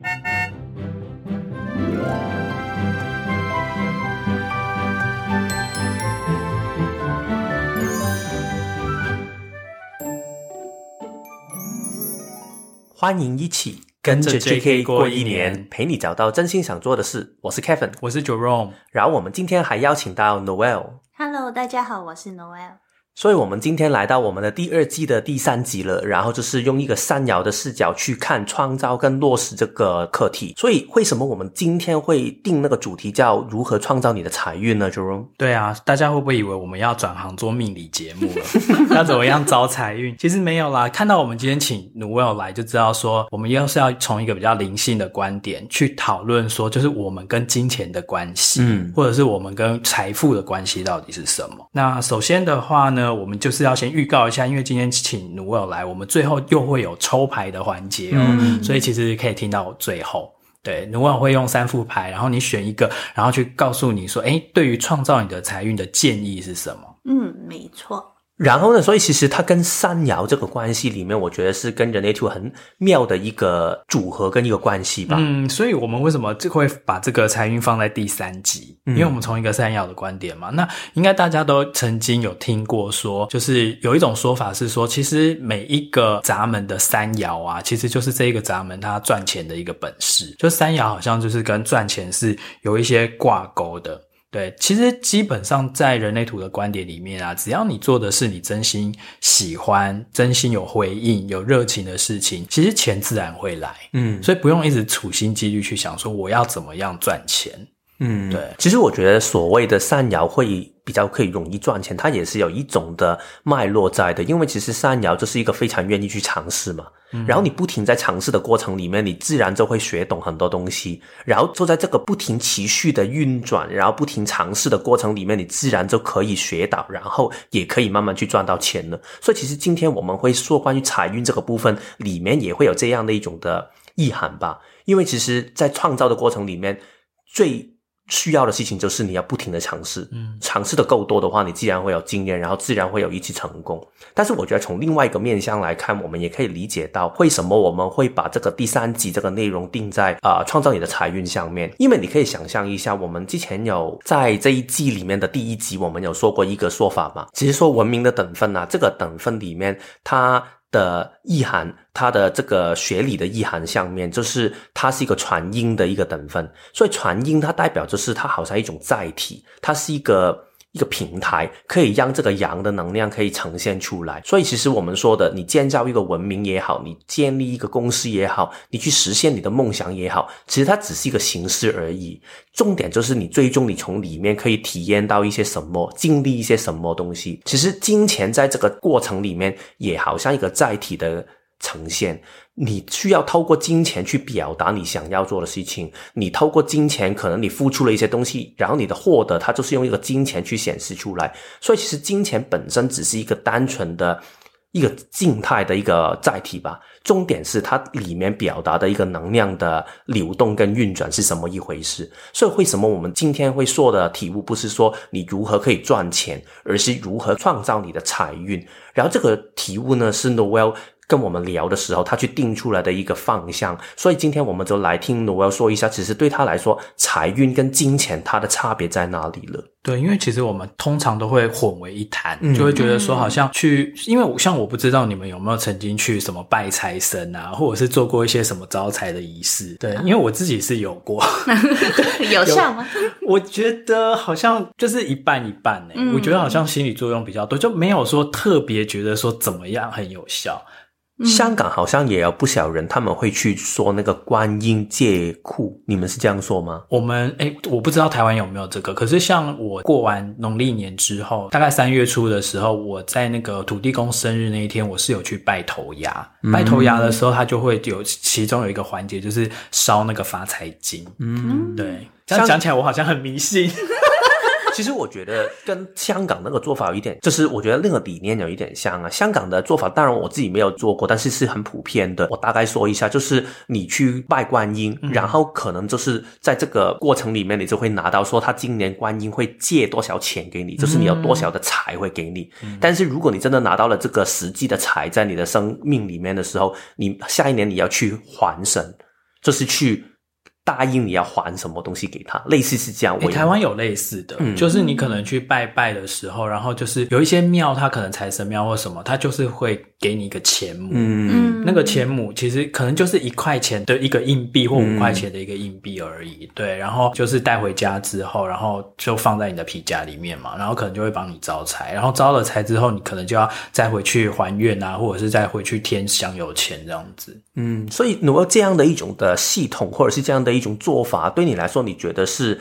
欢迎一起跟着 JK 过一年，陪你找到真心想做的事。我是 Kevin，我是 Jerome，然后我们今天还邀请到 Noelle。Hello，大家好，我是 Noelle。所以，我们今天来到我们的第二季的第三集了，然后就是用一个三爻的视角去看创造跟落实这个课题。所以，为什么我们今天会定那个主题叫“如何创造你的财运”呢？Jerome？对啊，大家会不会以为我们要转行做命理节目了？要怎么样招财运？其实没有啦。看到我们今天请 Noelle 来，就知道说，我们要是要从一个比较灵性的观点去讨论说，就是我们跟金钱的关系，嗯，或者是我们跟财富的关系到底是什么？那首先的话呢，我们就是要先预告一下，因为今天请 Noelle 来，我们最后又会有抽牌的环节哦，嗯、所以其实可以听到最后。对，Noelle 会用三副牌，然后你选一个，然后去告诉你说，哎，对于创造你的财运的建议是什么？嗯，没错。然后呢，所以其实它跟三爻这个关系里面，我觉得是跟人类图很妙的一个组合跟一个关系吧。嗯，所以我们为什么就会把这个财运放在第三集？因为我们从一个三爻的观点嘛，那应该大家都曾经有听过说，就是有一种说法是说，其实每一个闸门的三爻啊，其实就是这一个闸门它赚钱的一个本事。就三爻好像就是跟赚钱是有一些挂钩的。对，其实基本上在人类图的观点里面啊，只要你做的是你真心喜欢、真心有回应、有热情的事情，其实钱自然会来。嗯，所以不用一直处心积虑去想说我要怎么样赚钱。嗯，对。其实我觉得所谓的善摇会比较可以容易赚钱，它也是有一种的脉络在的。因为其实三爻就是一个非常愿意去尝试嘛。然后你不停在尝试的过程里面，你自然就会学懂很多东西。然后就在这个不停持续的运转，然后不停尝试的过程里面，你自然就可以学到，然后也可以慢慢去赚到钱了。所以其实今天我们会说关于财运这个部分，里面也会有这样的一种的意涵吧。因为其实，在创造的过程里面，最需要的事情就是你要不停的尝试，嗯，尝试的够多的话，你自然会有经验，然后自然会有一次成功。但是我觉得从另外一个面向来看，我们也可以理解到为什么我们会把这个第三集这个内容定在啊、呃、创造你的财运上面。因为你可以想象一下，我们之前有在这一季里面的第一集，我们有说过一个说法嘛，其实说文明的等分啊，这个等分里面它。的意涵，它的这个学理的意涵下面，就是它是一个传音的一个等分，所以传音它代表就是它好像一种载体，它是一个。一个平台可以让这个阳的能量可以呈现出来，所以其实我们说的，你建造一个文明也好，你建立一个公司也好，你去实现你的梦想也好，其实它只是一个形式而已。重点就是你最终你从里面可以体验到一些什么，经历一些什么东西。其实金钱在这个过程里面也好像一个载体的呈现。你需要透过金钱去表达你想要做的事情，你透过金钱，可能你付出了一些东西，然后你的获得，它就是用一个金钱去显示出来。所以其实金钱本身只是一个单纯的一个静态的一个载体吧。重点是它里面表达的一个能量的流动跟运转是什么一回事。所以为什么我们今天会说的题目不是说你如何可以赚钱，而是如何创造你的财运。然后这个题目呢是 Noel。跟我们聊的时候，他去定出来的一个方向，所以今天我们就来听 Noelle 说一下，其实对他来说，财运跟金钱它的差别在哪里了？对，因为其实我们通常都会混为一谈，就会觉得说好像去，嗯、因为像我不知道你们有没有曾经去什么拜财神啊，或者是做过一些什么招财的仪式。对，因为我自己是有过，有效吗？我觉得好像就是一半一半诶、欸嗯、我觉得好像心理作用比较多，就没有说特别觉得说怎么样很有效。香港好像也有不少人，他们会去说那个观音借库，你们是这样说吗？我们诶，我不知道台湾有没有这个。可是像我过完农历年之后，大概三月初的时候，我在那个土地公生日那一天，我是有去拜头牙。嗯、拜头牙的时候，他就会有其中有一个环节，就是烧那个发财金。嗯，对，这样讲起来，我好像很迷信。其实我觉得跟香港那个做法有一点，就是我觉得那个理念有一点像啊。香港的做法，当然我自己没有做过，但是是很普遍的。我大概说一下，就是你去拜观音，然后可能就是在这个过程里面，你就会拿到说他今年观音会借多少钱给你，就是你有多少的财会给你。但是如果你真的拿到了这个实际的财在你的生命里面的时候，你下一年你要去还神。就是去。答应你要还什么东西给他，类似是这样。欸、台湾有类似的，嗯、就是你可能去拜拜的时候，然后就是有一些庙，它可能财神庙或什么，它就是会给你一个钱母。嗯，那个钱母其实可能就是一块钱的一个硬币或五块钱的一个硬币而已。嗯、对，然后就是带回家之后，然后就放在你的皮夹里面嘛，然后可能就会帮你招财。然后招了财之后，你可能就要再回去还愿啊，或者是再回去添香油钱这样子。嗯，所以如果这样的一种的系统，或者是这样的一种做法，对你来说，你觉得是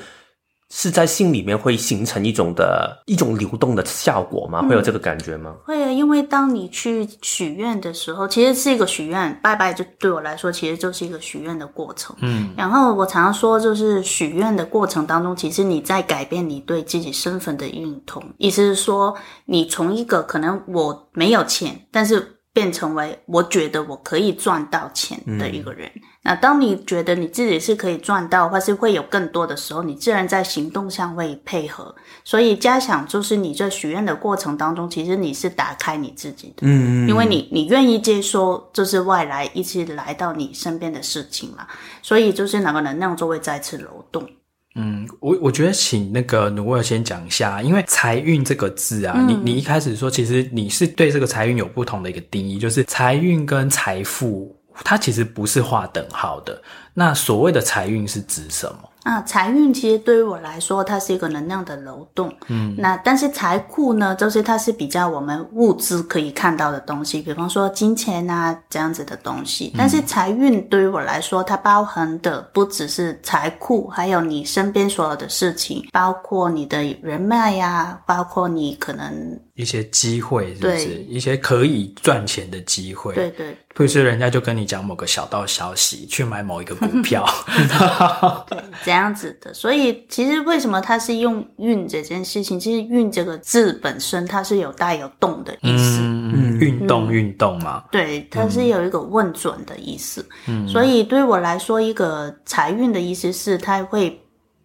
是在心里面会形成一种的一种流动的效果吗？会有这个感觉吗？嗯、会啊，因为当你去许愿的时候，其实是一个许愿，拜拜就对我来说，其实就是一个许愿的过程。嗯，然后我常常说，就是许愿的过程当中，其实你在改变你对自己身份的认同，意思是说，你从一个可能我没有钱，但是。变成为我觉得我可以赚到钱的一个人。嗯、那当你觉得你自己是可以赚到，或是会有更多的时候，你自然在行动上会配合。所以加想就是你在许愿的过程当中，其实你是打开你自己的，嗯，因为你你愿意接收就是外来一起来到你身边的事情嘛，所以就是那个能量就会再次流动。嗯，我我觉得请那个努威尔先讲一下，因为财运这个字啊，嗯、你你一开始说，其实你是对这个财运有不同的一个定义，就是财运跟财富，它其实不是划等号的。那所谓的财运是指什么？啊，财运其实对于我来说，它是一个能量的流动。嗯，那但是财库呢，就是它是比较我们物资可以看到的东西，比方说金钱啊这样子的东西。但是财运对于我来说，它包含的不只是财库，还有你身边所有的事情，包括你的人脉呀、啊，包括你可能。一些机会是不是？对一些可以赚钱的机会？对对，不是人家就跟你讲某个小道消息，去买某一个股票，对，这样子的。所以其实为什么它是用“运”这件事情？其实“运”这个字本身它是有带有动的意思，嗯，运动运动嘛。对，它是有一个问准的意思。嗯，所以对我来说，一个财运的意思是它会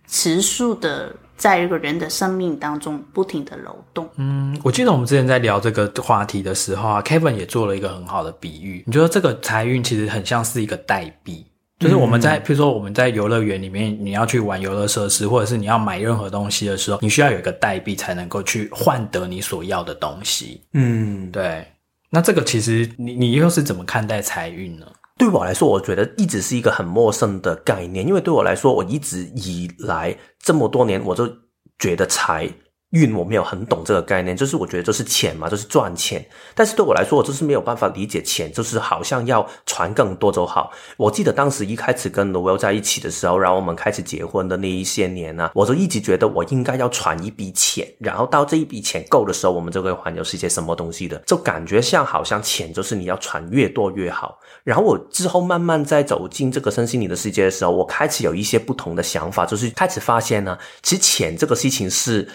持续的。在一个人的生命当中不停的流动。嗯，我记得我们之前在聊这个话题的时候啊，Kevin 也做了一个很好的比喻。你觉得这个财运其实很像是一个代币，就是我们在，嗯、譬如说我们在游乐园里面，你要去玩游乐设施，或者是你要买任何东西的时候，你需要有一个代币才能够去换得你所要的东西。嗯，对。那这个其实你你又是怎么看待财运呢？对我来说，我觉得一直是一个很陌生的概念，因为对我来说，我一直以来这么多年，我就觉得财运我没有很懂这个概念，就是我觉得就是钱嘛，就是赚钱。但是对我来说，我就是没有办法理解钱，就是好像要传更多就好。我记得当时一开始跟 Noel 在一起的时候，然后我们开始结婚的那一些年呢、我就一直觉得我应该要传一笔钱，然后到这一笔钱够的时候，我们就会环游世界什么东西的，就感觉像好像钱就是你要传越多越好。然后我之后慢慢在走进这个身心灵的世界的时候，我开始有一些不同的想法，就是开始发现呢，其实钱这个事情是。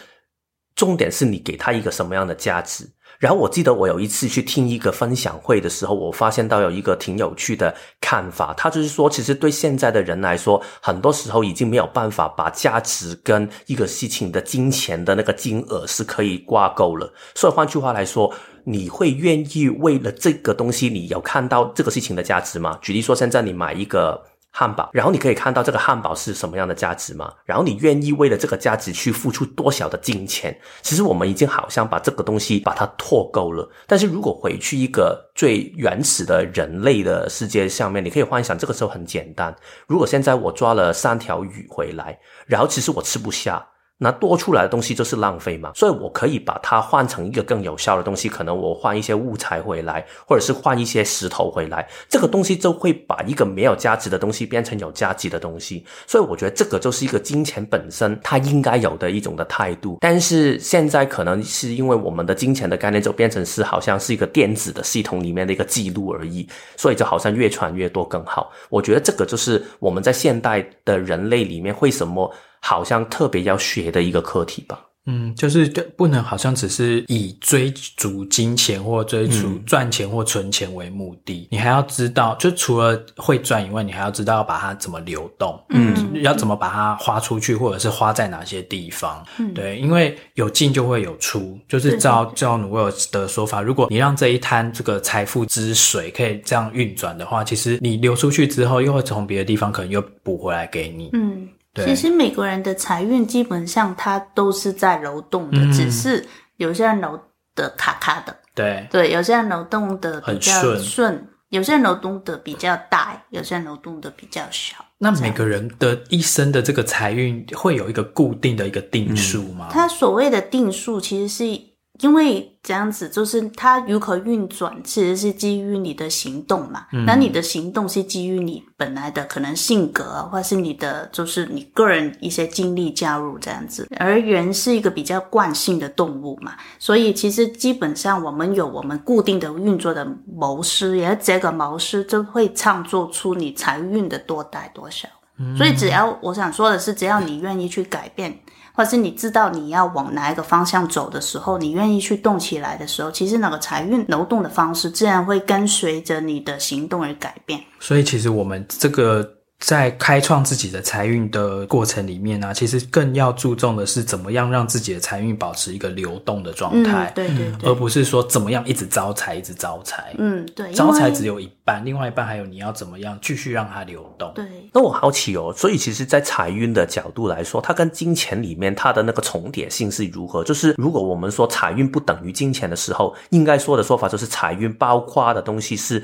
重点是你给他一个什么样的价值。然后我记得我有一次去听一个分享会的时候，我发现到有一个挺有趣的看法，他就是说，其实对现在的人来说，很多时候已经没有办法把价值跟一个事情的金钱的那个金额是可以挂钩了。所以换句话来说，你会愿意为了这个东西，你有看到这个事情的价值吗？举例说，现在你买一个。汉堡，然后你可以看到这个汉堡是什么样的价值吗？然后你愿意为了这个价值去付出多少的金钱？其实我们已经好像把这个东西把它拓够了。但是如果回去一个最原始的人类的世界上面，你可以幻想这个时候很简单。如果现在我抓了三条鱼回来，然后其实我吃不下。那多出来的东西就是浪费嘛，所以我可以把它换成一个更有效的东西，可能我换一些物材回来，或者是换一些石头回来，这个东西就会把一个没有价值的东西变成有价值的东西。所以我觉得这个就是一个金钱本身它应该有的一种的态度。但是现在可能是因为我们的金钱的概念就变成是好像是一个电子的系统里面的一个记录而已，所以就好像越传越多更好。我觉得这个就是我们在现代的人类里面为什么。好像特别要学的一个课题吧。嗯，就是不能好像只是以追逐金钱或追逐赚钱或存钱为目的，嗯、你还要知道，就除了会赚以外，你还要知道要把它怎么流动，嗯，要怎么把它花出去，或者是花在哪些地方，嗯，对，因为有进就会有出，就是照 照努威尔的说法，如果你让这一滩这个财富之水可以这样运转的话，其实你流出去之后，又会从别的地方可能又补回来给你，嗯。其实美国人的财运基本上它都是在流动的，嗯、只是有些人流的卡卡的，对对，有些人流动的比较顺，顺有些人流动的比较大，有些人流动的比较小。那每个人的一生的这个财运会有一个固定的一个定数吗？他、嗯、所谓的定数其实是。因为这样子，就是它如何运转，其实是基于你的行动嘛。那、嗯、你的行动是基于你本来的可能性格，或是你的就是你个人一些经历加入这样子。而人是一个比较惯性的动物嘛，所以其实基本上我们有我们固定的运作的模式，而这个模式就会创作出你财运的多大多少。嗯、所以只要我想说的是，只要你愿意去改变。或是你知道你要往哪一个方向走的时候，你愿意去动起来的时候，其实那个财运流动的方式自然会跟随着你的行动而改变。所以，其实我们这个。在开创自己的财运的过程里面呢、啊，其实更要注重的是怎么样让自己的财运保持一个流动的状态，嗯、对对对，而不是说怎么样一直招财，一直招财。嗯，对，招财只有一半，另外一半还有你要怎么样继续让它流动。对，那我好奇哦，所以其实，在财运的角度来说，它跟金钱里面它的那个重叠性是如何？就是如果我们说财运不等于金钱的时候，应该说的说法就是财运包括的东西是。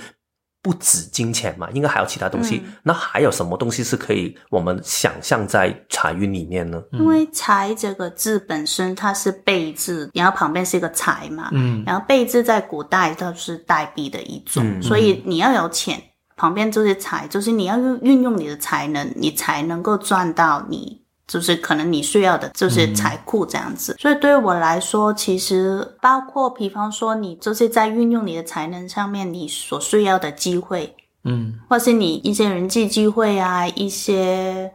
不止金钱嘛，应该还有其他东西。嗯、那还有什么东西是可以我们想象在财运里面呢？因为“财”这个字本身它是贝字，然后旁边是一个“财”嘛，嗯，然后贝字在古代它是代币的一种，嗯、所以你要有钱，旁边就是财，就是你要用运用你的才能，你才能够赚到你。就是可能你需要的，就是财库这样子。嗯、所以对于我来说，其实包括比方说，你就是在运用你的才能上面，你所需要的机会，嗯，或是你一些人际机会啊，一些，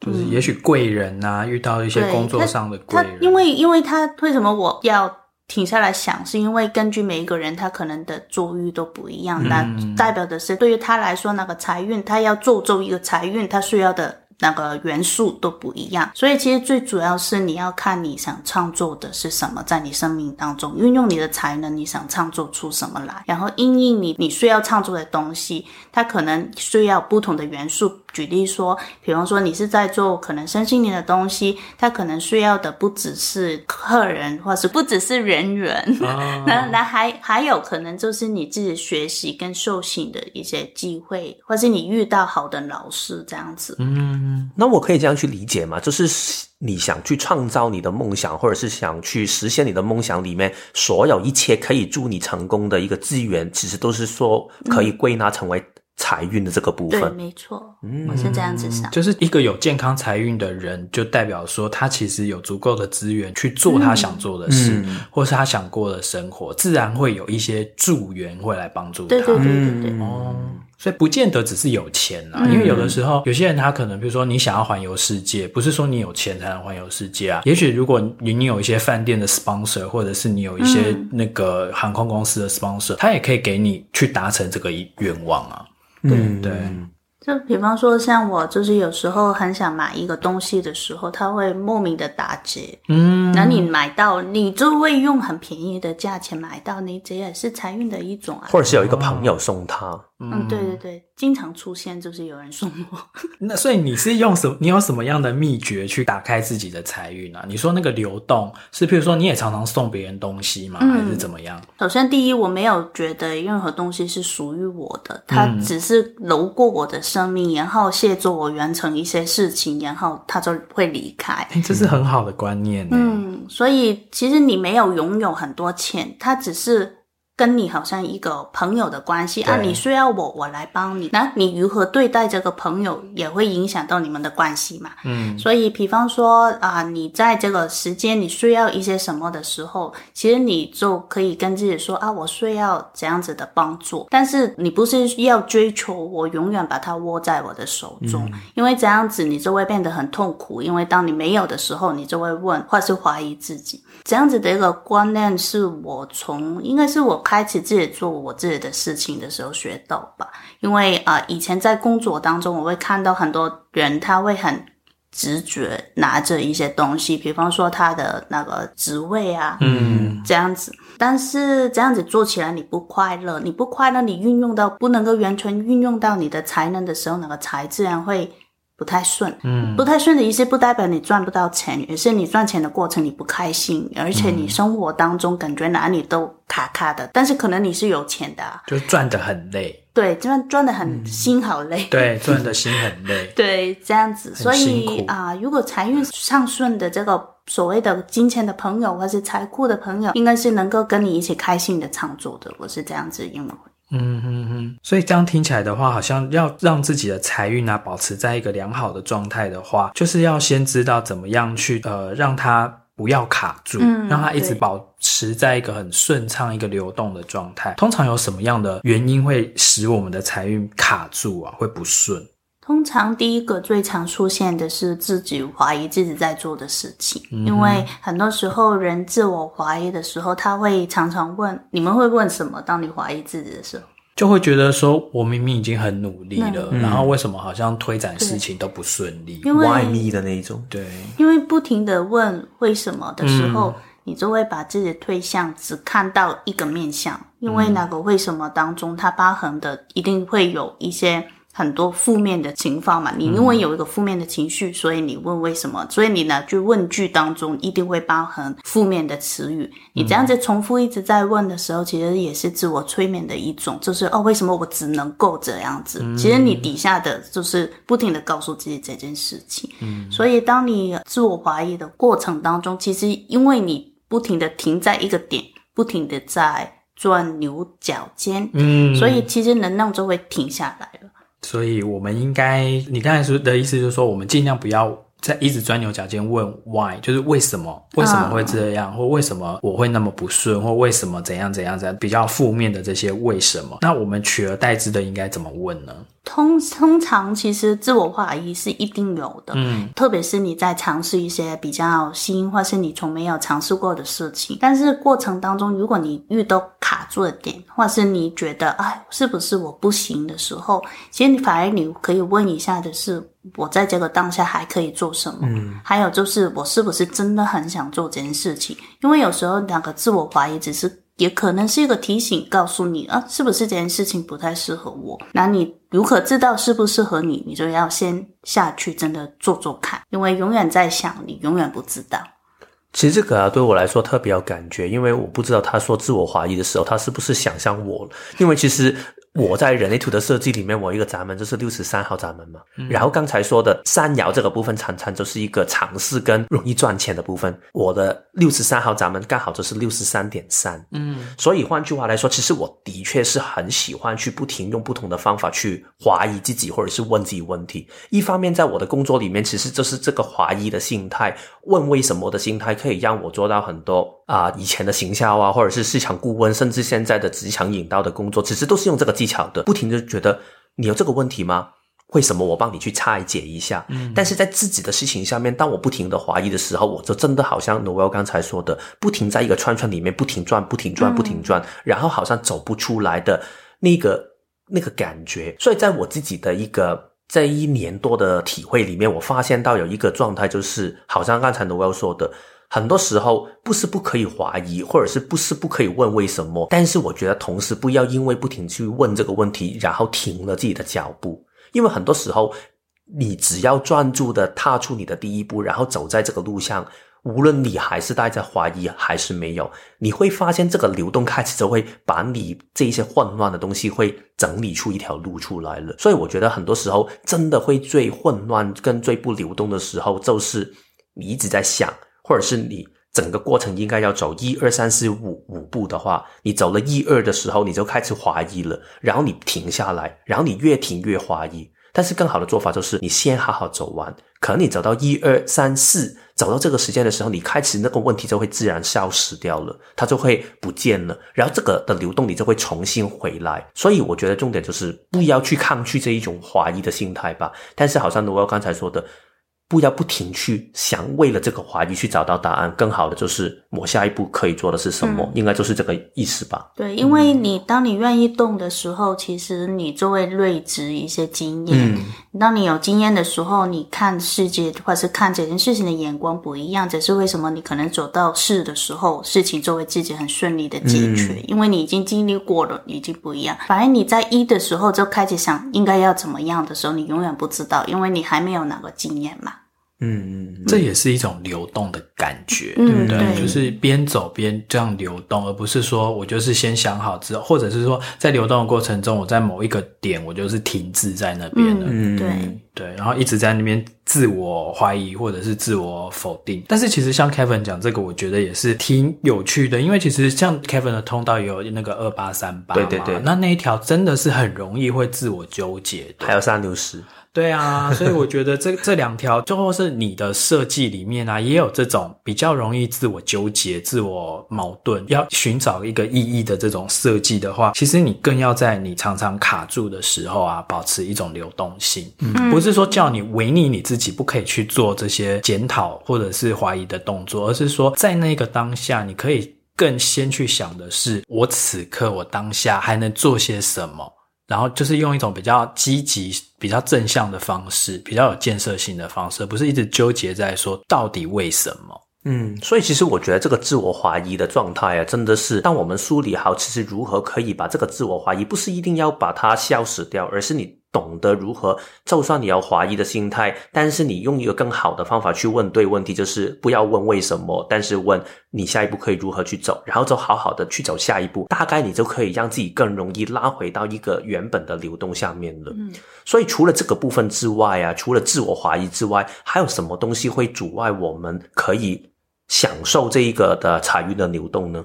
就是也许贵人啊，嗯、遇到一些工作上的贵人。他因为因为他为什么我要停下来想，是因为根据每一个人他可能的遭遇都不一样，嗯、那代表的是对于他来说，那个财运，他要做做一个财运，他需要的。那个元素都不一样，所以其实最主要是你要看你想创作的是什么，在你生命当中运用你的才能，你想创作出什么来，然后因应你你需要创作的东西，它可能需要不同的元素。举例说，比方说你是在做可能身心灵的东西，它可能需要的不只是客人，或是不只是人员，啊、那那还还有可能就是你自己学习跟受训的一些机会，或是你遇到好的老师这样子。嗯，那我可以这样去理解吗？就是你想去创造你的梦想，或者是想去实现你的梦想里面所有一切可以助你成功的一个资源，其实都是说可以归纳成为、嗯。财运的这个部分，对，没错，嗯，我是这样子想，就是一个有健康财运的人，就代表说他其实有足够的资源去做他想做的事，嗯、或是他想过的生活，自然会有一些助缘会来帮助他。对对对对对，哦，所以不见得只是有钱啊，嗯、因为有的时候有些人他可能，比如说你想要环游世界，不是说你有钱才能环游世界啊。也许如果你你有一些饭店的 sponsor，或者是你有一些那个航空公司的 sponsor，、嗯、他也可以给你去达成这个愿望啊。嗯，对。就比方说，像我就是有时候很想买一个东西的时候，它会莫名的打折。嗯，那你买到，你就会用很便宜的价钱买到，你这也是财运的一种啊。或者是有一个朋友送他。嗯，对对对，经常出现就是有人送我。那所以你是用什么？你有什么样的秘诀去打开自己的财运啊？你说那个流动是，譬如说你也常常送别人东西吗？嗯、还是怎么样？首先，第一，我没有觉得任何东西是属于我的，它只是流过我的生命，然后协助我完成一些事情，然后它就会离开。欸、这是很好的观念。嗯，所以其实你没有拥有很多钱，它只是。跟你好像一个朋友的关系啊，你需要我，我来帮你。那你如何对待这个朋友，也会影响到你们的关系嘛？嗯，所以，比方说啊、呃，你在这个时间你需要一些什么的时候，其实你就可以跟自己说啊，我需要这样子的帮助。但是你不是要追求我永远把它握在我的手中，嗯、因为这样子你就会变得很痛苦。因为当你没有的时候，你就会问或是怀疑自己。这样子的一个观念是我从应该是我。开始自己做我自己的事情的时候学到吧，因为啊、呃，以前在工作当中，我会看到很多人他会很直觉拿着一些东西，比方说他的那个职位啊，嗯，这样子。但是这样子做起来你不快乐，你不快乐，你运用到不能够完全运用到你的才能的时候，那个才自然会。不太顺，嗯，不太顺的意思不代表你赚不到钱，而是你赚钱的过程你不开心，而且你生活当中感觉哪里都卡卡的。嗯、但是可能你是有钱的、啊，就赚的很累，对，这样赚的很心好累，嗯、对，赚的心很累，对，这样子。所以啊、呃，如果财运上顺的这个所谓的金钱的朋友，或是财库的朋友，应该是能够跟你一起开心的创作的。我是这样子认为。嗯哼哼，所以这样听起来的话，好像要让自己的财运啊保持在一个良好的状态的话，就是要先知道怎么样去呃让它不要卡住，嗯，让它一直保持在一个很顺畅、一个流动的状态。通常有什么样的原因会使我们的财运卡住啊？会不顺？通常第一个最常出现的是自己怀疑自己在做的事情，嗯、因为很多时候人自我怀疑的时候，他会常常问：你们会问什么？当你怀疑自己的时候，就会觉得说：我明明已经很努力了，嗯、然后为什么好像推展事情都不顺利？因为 Why me 的那一种，对，因为不停的问为什么的时候，嗯、你就会把自己的推向只看到一个面向，因为那个为什么当中，它疤痕的一定会有一些。很多负面的情况嘛，你因为有一个负面的情绪，嗯、所以你问为什么？所以你呢，就问句当中一定会包含负面的词语。你这样子重复一直在问的时候，其实也是自我催眠的一种，就是哦，为什么我只能够这样子？嗯、其实你底下的就是不停的告诉自己这件事情。嗯，所以当你自我怀疑的过程当中，其实因为你不停的停在一个点，不停的在钻牛角尖，嗯，所以其实能量就会停下来了。所以，我们应该，你刚才说的意思就是说，我们尽量不要再一直钻牛角尖问 why，就是为什么，为什么会这样，或为什么我会那么不顺，或为什么怎样怎样怎样，比较负面的这些为什么，那我们取而代之的应该怎么问呢？通通常其实自我怀疑是一定有的，嗯，特别是你在尝试一些比较新或是你从没有尝试过的事情，但是过程当中，如果你遇到卡住的点，或是你觉得哎，是不是我不行的时候，其实你反而你可以问一下的是，我在这个当下还可以做什么？嗯，还有就是我是不是真的很想做这件事情？因为有时候两个自我怀疑只是。也可能是一个提醒，告诉你啊，是不是这件事情不太适合我？那你如何知道适不适合你？你就要先下去真的做做看，因为永远在想，你永远不知道。其实这个啊，对我来说特别有感觉，因为我不知道他说自我怀疑的时候，他是不是想象我了？因为其实。我在人类图的设计里面，我一个闸门就是六十三号闸门嘛。嗯、然后刚才说的三爻这个部分，常常就是一个尝试跟容易赚钱的部分。我的六十三号闸门刚好就是六十三点三。嗯，所以换句话来说，其实我的确是很喜欢去不停用不同的方法去怀疑自己，或者是问自己问题。一方面，在我的工作里面，其实就是这个怀疑的心态、问为什么的心态，可以让我做到很多啊、呃，以前的行销啊，或者是市场顾问，甚至现在的职场引导的工作，其实都是用这个技巧的，不停的觉得你有这个问题吗？为什么我帮你去拆解一下？嗯，但是在自己的事情下面，当我不停的怀疑的时候，我就真的好像 Noelle 刚才说的，不停在一个圈圈里面不停转，不停转，不停转，然后好像走不出来的那个那个感觉。所以在我自己的一个这一年多的体会里面，我发现到有一个状态，就是好像刚才 Noelle 说的。很多时候不是不可以怀疑，或者是不是不可以问为什么，但是我觉得同时不要因为不停去问这个问题，然后停了自己的脚步。因为很多时候，你只要专注的踏出你的第一步，然后走在这个路上，无论你还是带着怀疑还是没有，你会发现这个流动开始就会把你这一些混乱的东西会整理出一条路出来了。所以我觉得很多时候真的会最混乱跟最不流动的时候，就是你一直在想。或者是你整个过程应该要走一二三四五五步的话，你走了一二的时候，你就开始怀疑了，然后你停下来，然后你越停越怀疑。但是更好的做法就是你先好好走完，可能你走到一二三四，走到这个时间的时候，你开始那个问题就会自然消失掉了，它就会不见了，然后这个的流动你就会重新回来。所以我觉得重点就是不要去抗拒这一种怀疑的心态吧。但是好像我刚才说的。不要不停去想，为了这个怀疑去找到答案。更好的就是我下一步可以做的是什么，嗯、应该就是这个意思吧。对，因为你当你愿意动的时候，其实你就会累积一些经验。嗯，当你有经验的时候，你看世界或者是看这件事情的眼光不一样。这是为什么？你可能走到事的时候，事情就会自己很顺利的解决，嗯、因为你已经经历过了，已经不一样。反而你在一的时候就开始想应该要怎么样的时候，你永远不知道，因为你还没有那个经验嘛。嗯嗯，这也是一种流动的感觉，嗯、对不对？对，就是边走边这样流动，而不是说我就是先想好之后，或者是说在流动的过程中，我在某一个点我就是停滞在那边了。嗯，对对，然后一直在那边自我怀疑或者是自我否定。但是其实像 Kevin 讲这个，我觉得也是挺有趣的，因为其实像 Kevin 的通道也有那个二八三八，对对对，那那一条真的是很容易会自我纠结的，还有三六十。对啊，所以我觉得这 这两条，最后是你的设计里面啊，也有这种比较容易自我纠结、自我矛盾，要寻找一个意义的这种设计的话，其实你更要在你常常卡住的时候啊，保持一种流动性。嗯，不是说叫你违逆你自己，不可以去做这些检讨或者是怀疑的动作，而是说在那个当下，你可以更先去想的是，我此刻我当下还能做些什么。然后就是用一种比较积极、比较正向的方式，比较有建设性的方式，不是一直纠结在说到底为什么。嗯，所以其实我觉得这个自我怀疑的状态啊，真的是当我们梳理好，其实如何可以把这个自我怀疑，不是一定要把它消失掉，而是你。懂得如何，就算你要怀疑的心态，但是你用一个更好的方法去问对问题，就是不要问为什么，但是问你下一步可以如何去走，然后就好好的去走下一步，大概你就可以让自己更容易拉回到一个原本的流动下面了。嗯，所以除了这个部分之外啊，除了自我怀疑之外，还有什么东西会阻碍我们可以享受这一个的财运的流动呢？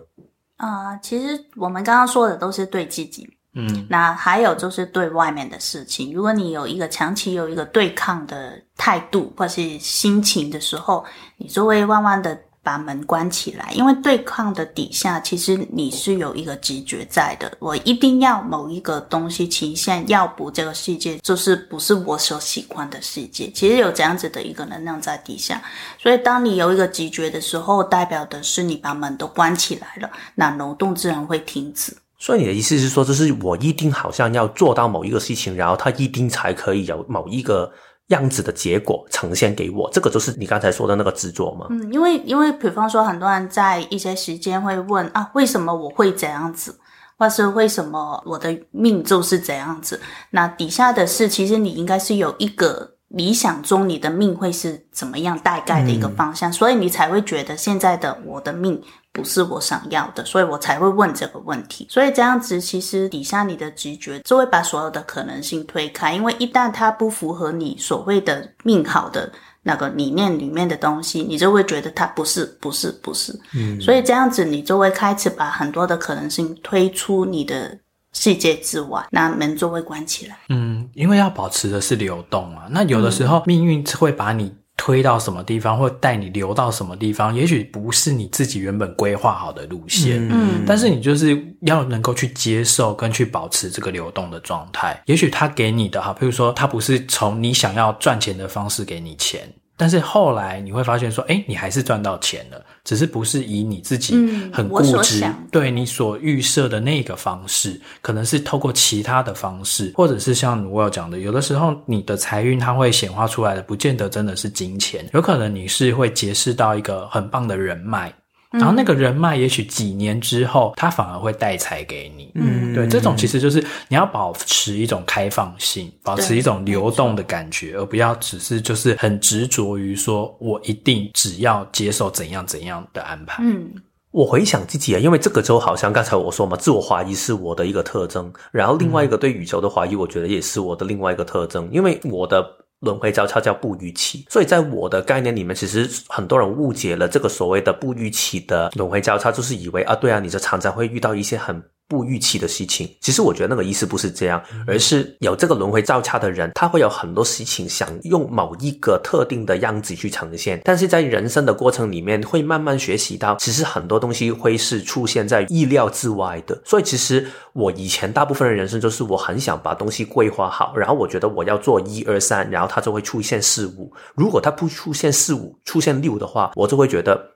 啊、呃，其实我们刚刚说的都是对自己。嗯，那还有就是对外面的事情，如果你有一个长期有一个对抗的态度或是心情的时候，你就会慢慢的把门关起来。因为对抗的底下，其实你是有一个直觉在的，我一定要某一个东西呈现，要不这个世界就是不是我所喜欢的世界。其实有这样子的一个能量在底下，所以当你有一个直觉的时候，代表的是你把门都关起来了，那流动自然会停止。所以你的意思是说，就是我一定好像要做到某一个事情，然后它一定才可以有某一个样子的结果呈现给我。这个就是你刚才说的那个执着吗？嗯，因为因为比方说，很多人在一些时间会问啊，为什么我会这样子，或是为什么我的命就是这样子？那底下的是，其实你应该是有一个。理想中你的命会是怎么样大概的一个方向，嗯、所以你才会觉得现在的我的命不是我想要的，所以我才会问这个问题。所以这样子其实底下你的直觉就会把所有的可能性推开，因为一旦它不符合你所谓的命好的那个理念里面的东西，你就会觉得它不是，不是，不是。嗯，所以这样子你就会开始把很多的可能性推出你的。世界之外，那门就会关起来。嗯，因为要保持的是流动嘛。那有的时候命运会把你推到什么地方，或带你流到什么地方，也许不是你自己原本规划好的路线。嗯，但是你就是要能够去接受跟去保持这个流动的状态。也许他给你的哈，比如说他不是从你想要赚钱的方式给你钱。但是后来你会发现说，哎，你还是赚到钱了，只是不是以你自己很固执，嗯、对你所预设的那个方式，可能是透过其他的方式，或者是像我有讲的，有的时候你的财运它会显化出来的，不见得真的是金钱，有可能你是会结识到一个很棒的人脉。然后那个人脉，也许几年之后，他反而会带财给你。嗯，对，这种其实就是你要保持一种开放性，保持一种流动的感觉，而不要只是就是很执着于说我一定只要接受怎样怎样的安排。嗯，我回想自己啊，因为这个周好像刚才我说嘛，自我怀疑是我的一个特征，然后另外一个对宇宙的怀疑，我觉得也是我的另外一个特征，因为我的。轮回交叉叫不预期，所以在我的概念里面，其实很多人误解了这个所谓的不预期的轮回交叉，就是以为啊，对啊，你就常常会遇到一些很。不预期的事情，其实我觉得那个意思不是这样，而是有这个轮回交叉的人，他会有很多事情想用某一个特定的样子去呈现，但是在人生的过程里面，会慢慢学习到，其实很多东西会是出现在意料之外的。所以其实我以前大部分的人生就是我很想把东西规划好，然后我觉得我要做一二三，然后它就会出现四五。如果它不出现四五，出现六的话，我就会觉得。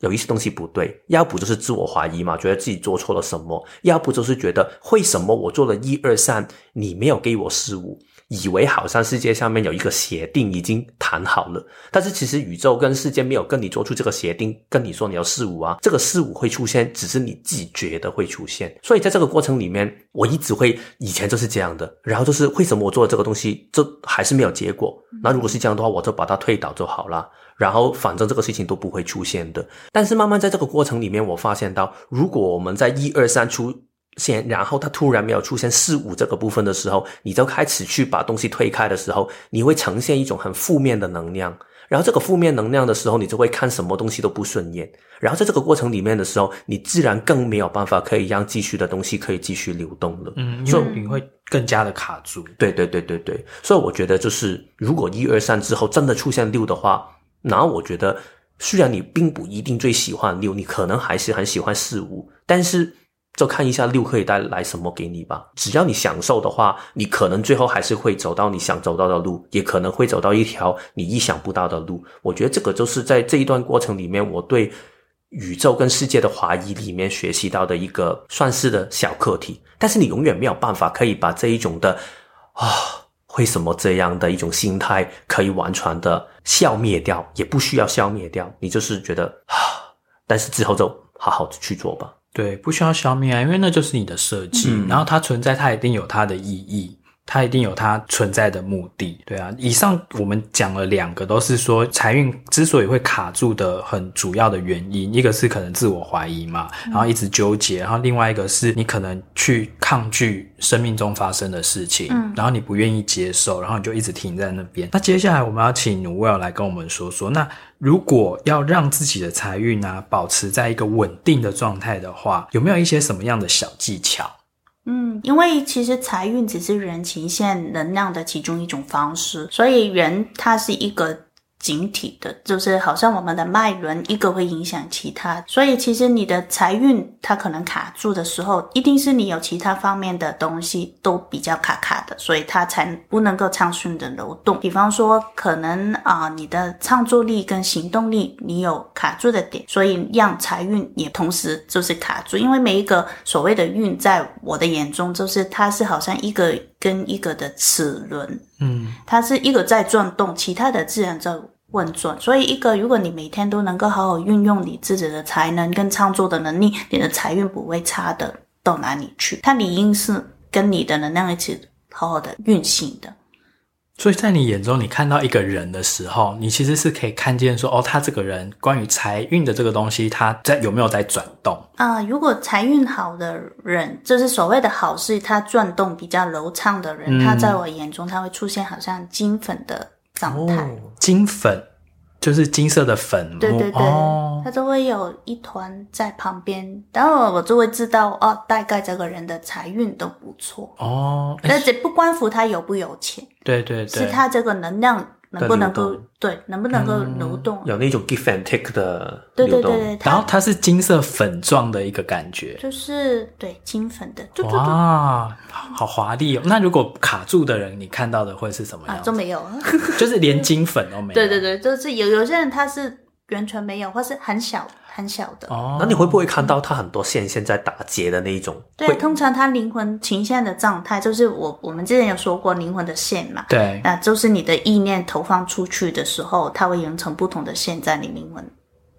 有一些东西不对，要不就是自我怀疑嘛，觉得自己做错了什么；要不就是觉得为什么我做了一二三，你没有给我四五，以为好像世界上面有一个协定已经谈好了，但是其实宇宙跟世界没有跟你做出这个协定，跟你说你要四五啊，这个四五会出现，只是你自己觉得会出现。所以在这个过程里面，我一直会以前就是这样的，然后就是为什么我做了这个东西，这还是没有结果？那如果是这样的话，我就把它推倒就好了。然后，反正这个事情都不会出现的。但是慢慢在这个过程里面，我发现到，如果我们在一二三出现，然后它突然没有出现四五这个部分的时候，你就开始去把东西推开的时候，你会呈现一种很负面的能量。然后这个负面能量的时候，你就会看什么东西都不顺眼。然后在这个过程里面的时候，你自然更没有办法可以让继续的东西可以继续流动了。嗯，所以你会更加的卡住。对对对对对。所以我觉得就是，如果一二三之后真的出现六的话。然后我觉得，虽然你并不一定最喜欢六，你可能还是很喜欢四五，但是就看一下六可以带来什么给你吧。只要你享受的话，你可能最后还是会走到你想走到的路，也可能会走到一条你意想不到的路。我觉得这个就是在这一段过程里面，我对宇宙跟世界的怀疑里面学习到的一个算是的小课题。但是你永远没有办法可以把这一种的啊。为什么这样的一种心态可以完全的消灭掉？也不需要消灭掉，你就是觉得啊，但是之后就好好的去做吧。对，不需要消灭啊，因为那就是你的设计，嗯、然后它存在，它一定有它的意义。它一定有它存在的目的，对啊。以上我们讲了两个，都是说财运之所以会卡住的很主要的原因，一个是可能自我怀疑嘛，然后一直纠结，然后另外一个是你可能去抗拒生命中发生的事情，嗯，然后你不愿意接受，然后你就一直停在那边。那接下来我们要请 Noelle 来跟我们说说，那如果要让自己的财运啊保持在一个稳定的状态的话，有没有一些什么样的小技巧？嗯，因为其实财运只是人呈现能量的其中一种方式，所以人他是一个。整体的，就是好像我们的脉轮一个会影响其他，所以其实你的财运它可能卡住的时候，一定是你有其他方面的东西都比较卡卡的，所以它才不能够畅顺的流动。比方说，可能啊、你的创作力跟行动力你有卡住的点，所以让财运也同时就是卡住。因为每一个所谓的运，在我的眼中，就是它是好像一个跟一个的齿轮，嗯，它是一个在转动，其他的自然在运转，所以一个，如果你每天都能够好好运用你自己的才能跟创作的能力，你的财运不会差的到哪里去。它理应是跟你的能量一起好好的运行的。所以在你眼中，你看到一个人的时候，你其实是可以看见说，哦，他这个人关于财运的这个东西，他在有没有在转动啊？呃，如果财运好的人，就是所谓的好事，他转动比较流畅的人，嗯，他在我眼中，他会出现好像金粉的。状态、哦、金粉就是金色的粉，对对对，哦、它就会有一团在旁边，然后我就会知道哦，大概这个人的财运都不错。哦，而且不关乎他有不有钱，对对对，是他这个能量。能不能够对？能不能够流动？有那种 give and take 的对对对对。然后它是金色粉状的一个感觉，就是对金粉的。哇，好华丽哦！那如果卡住的人，你看到的会是什么样？都没有，就是连金粉都没有。对对对，就是有有些人他是完全没有，或是很小。很小的哦，那你会不会看到他很多线现在打结的那一种？对，通常他灵魂呈现的状态，就是我我们之前有说过灵魂的线嘛。对，那就是你的意念投放出去的时候，它会形成不同的线在你灵魂。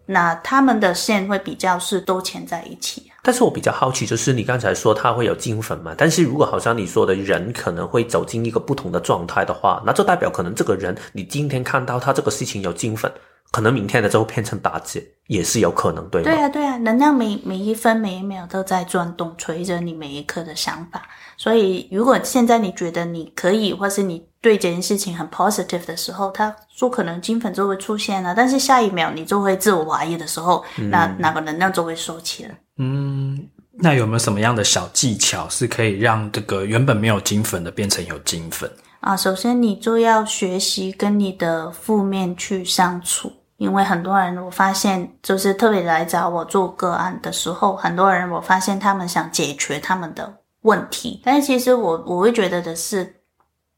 那他们的线会比较是都牵在一起。但是我比较好奇，就是你刚才说它会有金粉嘛？但是如果好像你说的人可能会走进一个不同的状态的话，那就代表可能这个人，你今天看到他这个事情有金粉。可能明天的之后变成打劫，也是有可能，对吗？对啊，对啊，能量每每一分每一秒都在转动，随着你每一刻的想法。所以，如果现在你觉得你可以，或是你对这件事情很 positive 的时候，他说可能金粉就会出现了。但是下一秒你就会自我怀疑的时候，嗯、那那个能量就会收起来。嗯，那有没有什么样的小技巧是可以让这个原本没有金粉的变成有金粉？啊，首先你就要学习跟你的负面去相处，因为很多人我发现，就是特别来找我做个案的时候，很多人我发现他们想解决他们的问题，但是其实我我会觉得的是，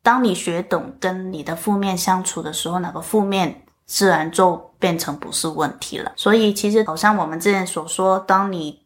当你学懂跟你的负面相处的时候，那个负面自然就变成不是问题了。所以其实好像我们之前所说，当你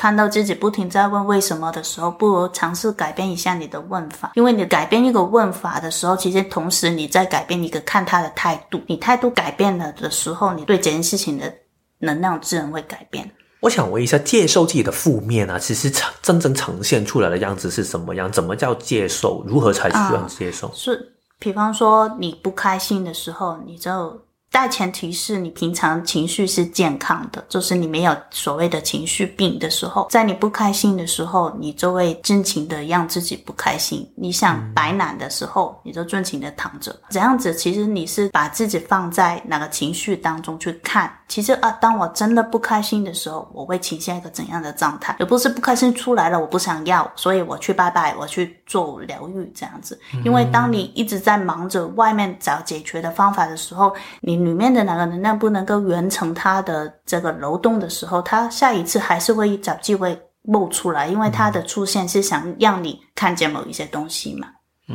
看到自己不停在问为什么的时候，不如尝试改变一下你的问法。因为你改变一个问法的时候，其实同时你在改变一个看他的态度。你态度改变了的时候，你对这件事情的能量自然会改变。我想问一下，接受自己的负面啊，其实呈真正呈现出来的样子是什么样？怎么叫接受？如何才算接受？啊，是，比方说你不开心的时候，你就。大前提是你平常情绪是健康的，就是你没有所谓的情绪病的时候，在你不开心的时候，你就会尽情的让自己不开心。你想摆烂的时候，你就尽情的躺着。这样子其实你是把自己放在哪个情绪当中去看。其实啊，当我真的不开心的时候，我会呈现一个怎样的状态？而不是不开心出来了，我不想要，所以我去拜拜，我去做疗愈这样子。因为当你一直在忙着外面找解决的方法的时候，你。里面的哪个能量不能够完成它的这个流动的时候，它下一次还是会找机会露出来，因为它的出现是想让你看见某一些东西嘛。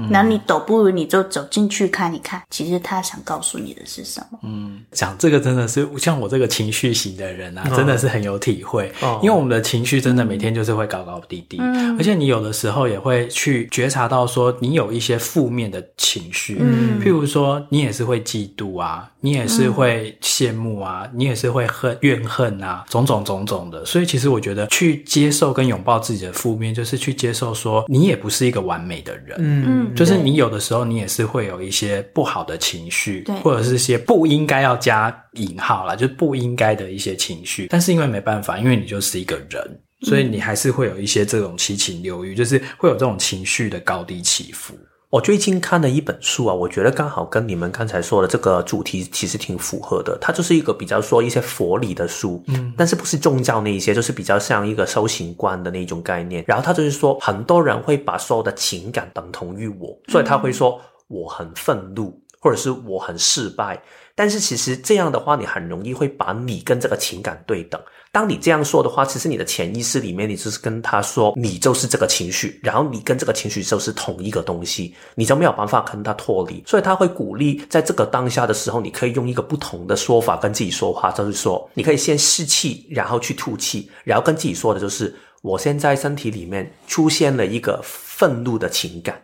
那你倒不如你就走进去看一看，其实他想告诉你的是什么？嗯，讲这个真的是像我这个情绪型的人啊，真的是很有体会。哦，因为我们的情绪真的每天就是会高高低低，嗯，而且你有的时候也会去觉察到说你有一些负面的情绪，嗯，譬如说你也是会嫉妒啊，你也是会羡慕啊，你也是会恨怨恨啊，种种种种的。所以其实我觉得去接受跟拥抱自己的负面，就是去接受说你也不是一个完美的人，嗯。就是你有的时候，你也是会有一些不好的情绪，对，或者是一些不应该要加引号啦，就是不应该的一些情绪。但是因为没办法，因为你就是一个人，所以你还是会有一些这种七情六欲，就是会有这种情绪的高低起伏。我最近看了一本书啊，我觉得刚好跟你们刚才说的这个主题其实挺符合的。它就是一个比较说一些佛理的书，嗯，但是不是宗教那一些，就是比较像一个修行观的那种概念。然后他就是说，很多人会把所有的情感等同于我，所以他会说我很愤怒，或者是我很失败。但是其实这样的话，你很容易会把你跟这个情感对等。当你这样说的话，其实你的潜意识里面，你就是跟他说，你就是这个情绪，然后你跟这个情绪就是同一个东西，你就没有办法跟他脱离。所以他会鼓励，在这个当下的时候，你可以用一个不同的说法跟自己说话，就是说，你可以先吸气，然后去吐气，然后跟自己说的就是，我现在身体里面出现了一个愤怒的情感，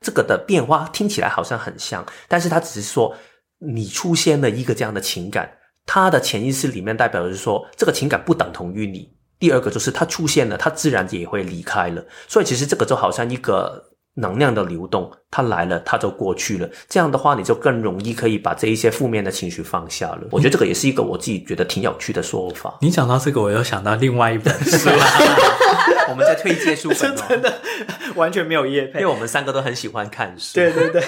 这个的变化听起来好像很像，但是他只是说，你出现了一个这样的情感。他的潜意识里面代表的是说，这个情感不等同于你。第二个就是他出现了，他自然也会离开了。所以其实这个就好像一个能量的流动，它来了，它就过去了。这样的话，你就更容易可以把这一些负面的情绪放下了。我觉得这个也是一个我自己觉得挺有趣的说法。你讲到这个，我又想到另外一本书。我们在推荐书本哦，真的完全没有业配，因为我们三个都很喜欢看书。对对对，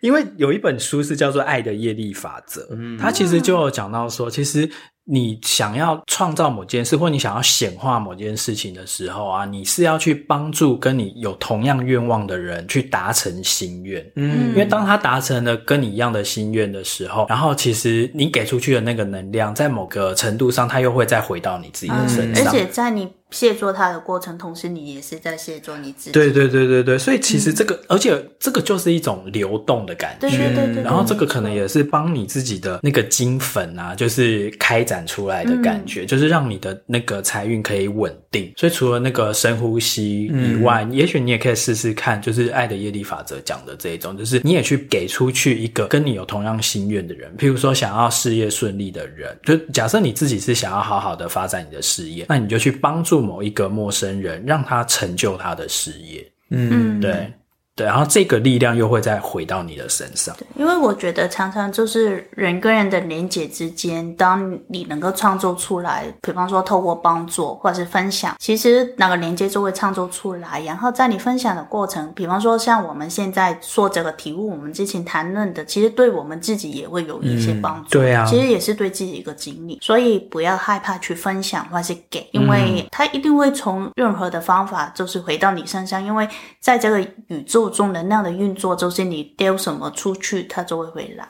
因为有一本书是叫做《爱的业力法则》，嗯，它其实就有讲到说，其实。你想要创造某件事，或你想要显化某件事情的时候啊，你是要去帮助跟你有同样愿望的人去达成心愿。嗯，因为当他达成了跟你一样的心愿的时候，然后其实你给出去的那个能量，在某个程度上，它又会再回到你自己的身上。嗯，而且在你。卸作他的过程，同时你也是在卸作你自己。对对对对对，所以其实这个，嗯、而且这个就是一种流动的感觉。对对对对。然后这个可能也是帮你自己的那个金粉啊，就是开展出来的感觉，嗯、就是让你的那个财运可以稳定。所以除了那个深呼吸以外，嗯、也许你也可以试试看，就是爱的业力法则讲的这一种，就是你也去给出去一个跟你有同样心愿的人，譬如说想要事业顺利的人，就假设你自己是想要好好的发展你的事业，那你就去帮助。某一个陌生人，让他成就他的事业。嗯，对。对，然后这个力量又会再回到你的身上。对，因为我觉得常常就是人跟人的连接之间，当你能够创作出来，比方说透过帮助或者是分享，其实那个连接就会创作出来。然后在你分享的过程，比方说像我们现在说这个题目，我们之前谈论的，其实对我们自己也会有一些帮助。嗯、对啊，其实也是对自己一个经历，所以不要害怕去分享或是给，因为它一定会从任何的方法就是回到你身上，因为在这个宇宙。中能量的运作就是你丢什么出去，它就会回来；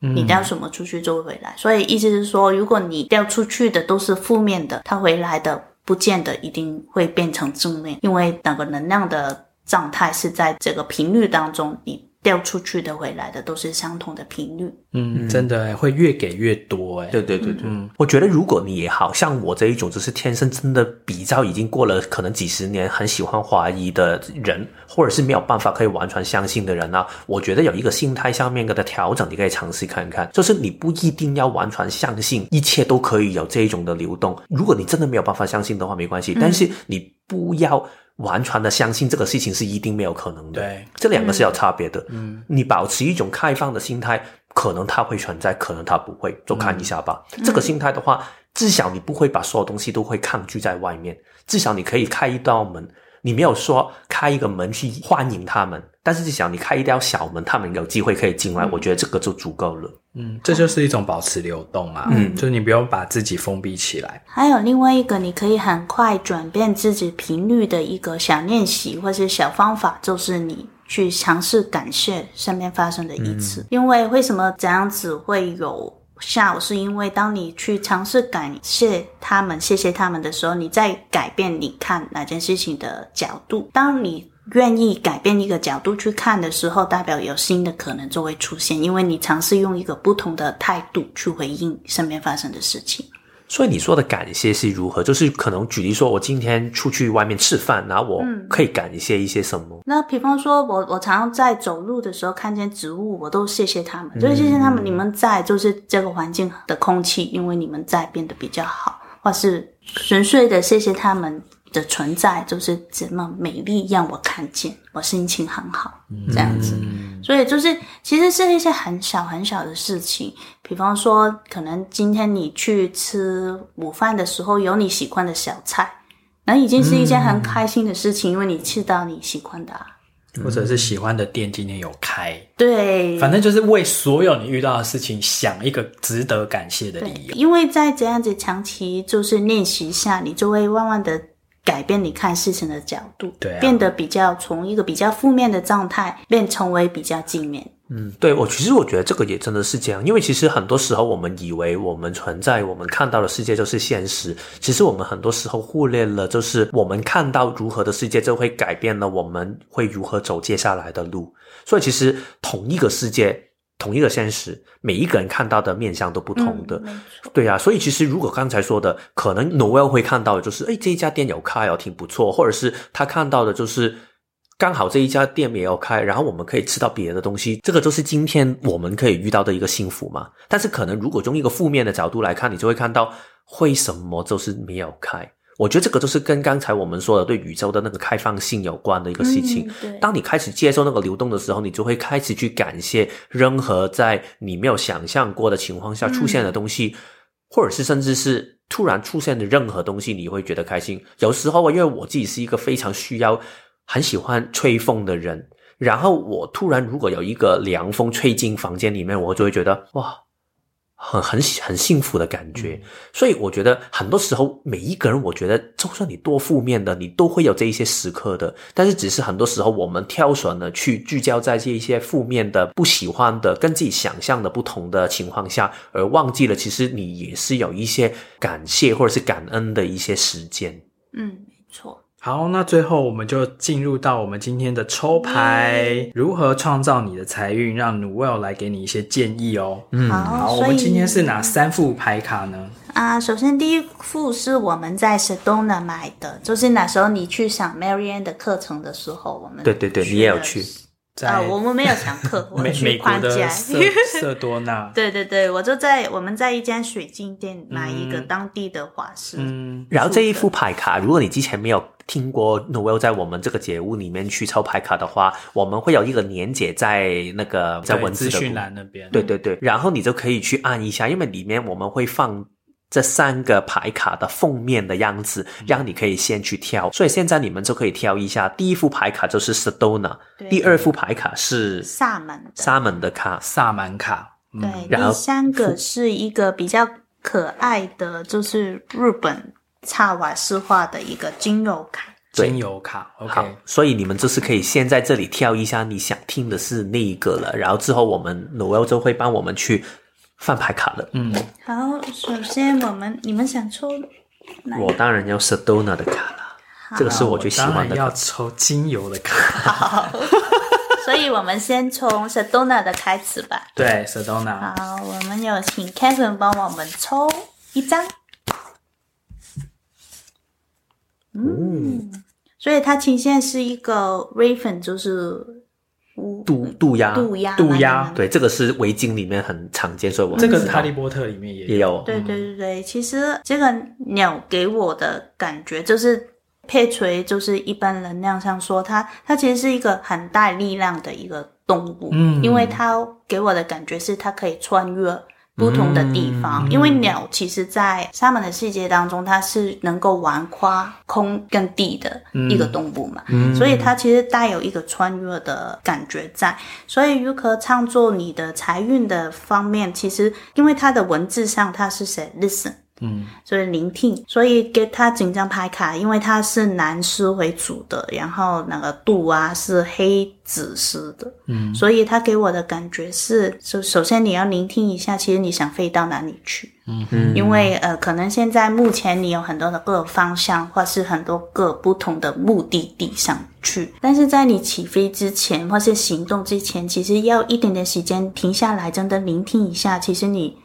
你掉什么出去就会回来。所以意思是说，如果你掉出去的都是负面的，它回来的不见得一定会变成正面，因为那个能量的状态是在这个频率当中你。掉出去的回来的都是相同的频率，嗯，真的会越给越多哎，对对对对，嗯，我觉得如果你也好像我这一种，就是天生真的比较已经过了可能几十年，很喜欢怀疑的人，或者是没有办法可以完全相信的人呢，我觉得有一个心态上面的调整，你可以尝试看看，就是你不一定要完全相信一切都可以有这一种的流动，如果你真的没有办法相信的话，没关系，但是你不要。完全的相信这个事情是一定没有可能的，对，这两个是有差别的。嗯，你保持一种开放的心态，可能它会存在，可能它不会，就看一下吧。嗯，这个心态的话，至少你不会把所有东西都会抗拒在外面，至少你可以开一道门。你没有说开一个门去欢迎他们，但是至少你开一条小门，他们有机会可以进来，嗯，我觉得这个就足够了。嗯，这就是一种保持流动啊。嗯，就是你不用把自己封闭起来。还有另外一个，你可以很快转变自己频率的一个小练习或是小方法，就是你去尝试感谢身边发生的一次。嗯，因为为什么这样子会有？下午是因为当你去尝试感谢他们、谢谢他们的时候，你在改变你看哪件事情的角度。当你愿意改变一个角度去看的时候，代表有新的可能就会出现，因为你尝试用一个不同的态度去回应身边发生的事情。所以你说的感谢是如何？就是可能举例说，我今天出去外面吃饭，然后我可以感谢一些什么？嗯、那比方说我我常常在走路的时候看见植物，我都谢谢他们，就是谢谢他们，你们在，就是这个环境的空气，因为你们在变得比较好，或是纯粹的谢谢他们。的存在就是这么美丽，让我看见，我心情很好，这样子。嗯、所以就是其实是一些很小很小的事情，比方说，可能今天你去吃午饭的时候，有你喜欢的小菜，那已经是一件很开心的事情，嗯、因为你吃到你喜欢的、啊，或者是喜欢的店今天有开，对，反正就是为所有你遇到的事情想一个值得感谢的理由。因为在这样子长期就是练习下，你就会慢慢的。改变你看事情的角度，对啊，变得比较从一个比较负面的状态变成为比较正面。嗯，对，我其实我觉得这个也真的是这样，因为其实很多时候我们以为我们存在，我们看到的世界就是现实，其实我们很多时候忽略了，就是我们看到如何的世界，就会改变了我们会如何走接下来的路。所以其实同一个世界。同一个现实，每一个人看到的面相都不同的，嗯、对啊，所以其实如果刚才说的，可能 Noel 会看到的就是，哎，这一家店有开哦，挺不错，或者是他看到的就是刚好这一家店没有开，然后我们可以吃到别的东西，这个就是今天我们可以遇到的一个幸福嘛。但是可能如果从一个负面的角度来看，你就会看到为什么就是没有开。我觉得这个就是跟刚才我们说的对宇宙的那个开放性有关的一个事情。嗯，当你开始接受那个流动的时候，你就会开始去感谢任何在你没有想象过的情况下出现的东西，嗯，或者是甚至是突然出现的任何东西，你会觉得开心。有时候啊，因为我自己是一个非常需要、很喜欢吹风的人，然后我突然如果有一个凉风吹进房间里面，我就会觉得哇。很很很幸福的感觉，所以我觉得很多时候每一个人，我觉得就算你多负面的，你都会有这一些时刻的。但是只是很多时候我们挑选了去聚焦在这一些负面的、不喜欢的、跟自己想象的不同的情况下，而忘记了其实你也是有一些感谢或者是感恩的一些时间。嗯，没错。好，那最后我们就进入到我们今天的抽牌，如何创造你的财运，让 Noelle 来给你一些建议哦。嗯，好，我们今天是哪三副牌卡呢？啊，首先第一副是我们在 Sedona 买的，就是那时候你去上 Marianne 的课程的时候，我们对对对，你也有去。在啊、我们没有讲课，我们去美国的宽家。色 色多纳。对对对，我就在我们在一间水晶店买一个当地的法师。嗯，然后这一副牌卡，如果你之前没有听过 Noel 在我们这个节目里面去抽牌卡的话，我们会有一个连接在那个在文字的资讯栏那边。对对对，然后你就可以去按一下，因为里面我们会放。这三个牌卡的封面的样子，让你可以先去挑。所以现在你们就可以挑一下，第一副牌卡就是 Sedona，第二副牌卡是萨满萨满的卡，萨满卡。嗯、对，第三个是一个比较可爱的，就是日本插瓦式画的一个精油卡。精油卡，OK。好，所以你们就是可以先在这里挑一下你想听的是那一个了，然后之后我们 Noel 就会帮我们去。翻牌卡了，嗯，好，首先我们你们想抽哪？我当然要 Sedona 的卡了，这个是我最喜欢的。当然要抽精油的卡，所以我们先从 Sedona 的开始吧。对，Sedona。好，我们有请 Kevin 帮我们抽一张。嗯，所以它呈现是一个 Raven，就是。渡渡鸦，渡鸦，渡鸦，对，这个是围巾里面很常见，所以我这个是哈利波特里面也有。也有。对对对对，其实这个鸟给我的感觉就是佩锤，就是一般能量上说，它它其实是一个很带力量的一个动物，嗯，因为它给我的感觉是它可以穿越。不同的地方，嗯、因为鸟其实，在沙门的世界当中，它是能够玩跨空跟地的一个动物嘛，嗯、所以它其实带有一个穿越的感觉在。所以，如何创作你的财运的方面，其实因为它的文字上，它是写 listen。嗯，所以聆听，所以给他紧张牌卡，因为他是蓝丝为主的，然后那个度啊是黑紫色的，嗯，所以他给我的感觉是，首首先你要聆听一下，其实你想飞到哪里去，嗯。哼，因为呃，可能现在目前你有很多的各方向，或是很多个不同的目的地上去，但是在你起飞之前或是行动之前，其实要一点点时间停下来，真的聆听一下，其实你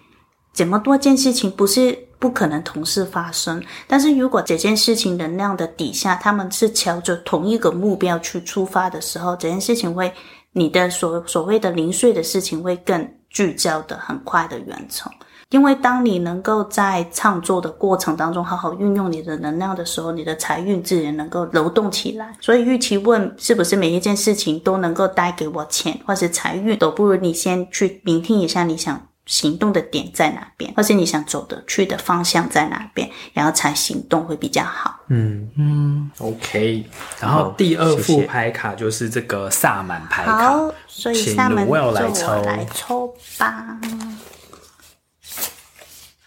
怎么多件事情不是。不可能同时发生，但是如果这件事情能量的底下，他们是朝着同一个目标去出发的时候，这件事情会，你的所所谓的零碎的事情会更聚焦的很快的完成。因为当你能够在创作的过程当中好好运用你的能量的时候，你的财运自然能够流动起来。所以，与其问是不是每一件事情都能够带给我钱或是财运，都不如你先去聆听一下你想。行动的点在哪边，或是你想走的去的方向在哪边，然后才行动会比较好。嗯嗯，OK。然后第二副牌卡就是这个萨满牌卡，好，所以萨满就我来抽吧。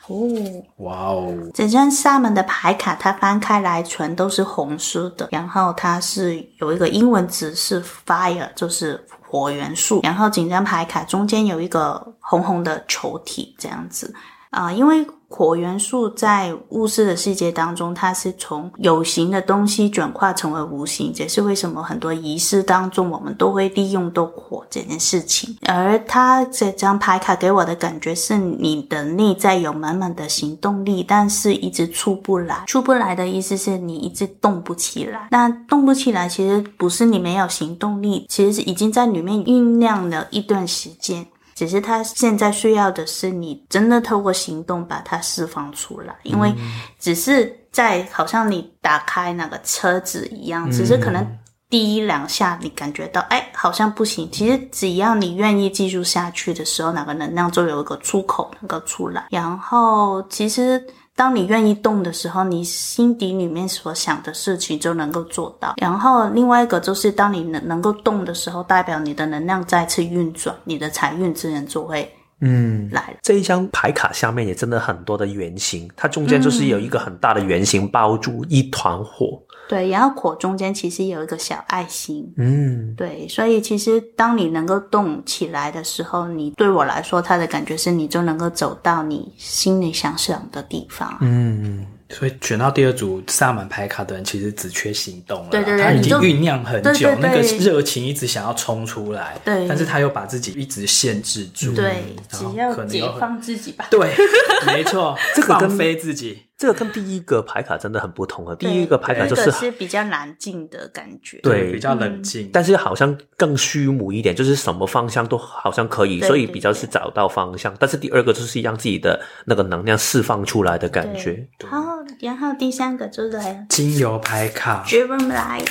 哦，哇哦！这张萨满的牌卡，它翻开来全都是红色的，然后它是有一个英文字是 Fire，就是。火元素，然后紧张牌卡中间有一个红红的球体，这样子。啊、因为火元素在物质的世界当中，它是从有形的东西转化成为无形，这是为什么很多仪式当中我们都会利用到火这件事情。而它这张牌卡给我的感觉是，你的内在有满满的行动力，但是一直出不来。出不来的意思是你一直动不起来。那动不起来，其实不是你没有行动力，其实是已经在里面酝酿了一段时间。只是他现在需要的是你真的透过行动把它释放出来，因为只是在好像你打开那个车子一样，只是可能第一两下你感觉到哎，好像不行。其实只要你愿意继续下去的时候，那个能量就有一个出口能够出来。然后其实。当你愿意动的时候，你心底里面所想的事情就能够做到。然后另外一个就是，当你能能够动的时候，代表你的能量再次运转，你的财运自然就会嗯来了。这一张牌卡下面也真的很多的圆形，它中间就是有一个很大的圆形包住一团火。对，然后火中间其实有一个小爱心，嗯，对，所以其实当你能够动起来的时候，你对我来说，它的感觉是你就能够走到你心里想想的地方，嗯，所以选到第二组萨满牌卡的人，其实只缺行动了，对对对，他已经酝酿很久，对对对，那个热情一直想要冲出来，对，但是他又把自己一直限制住，对，只要解放自己吧，对，没错，这个跟飞自己。这个跟第一个牌卡真的很不同啊。第一个牌卡就是是比较难静的感觉，对，比较冷静，但是好像更虚无一点，就是什么方向都好像可以，所以比较是找到方向。但是第二个就是让自己的那个能量释放出来的感觉。好，然后第三个就是来精油牌卡，Driven Light。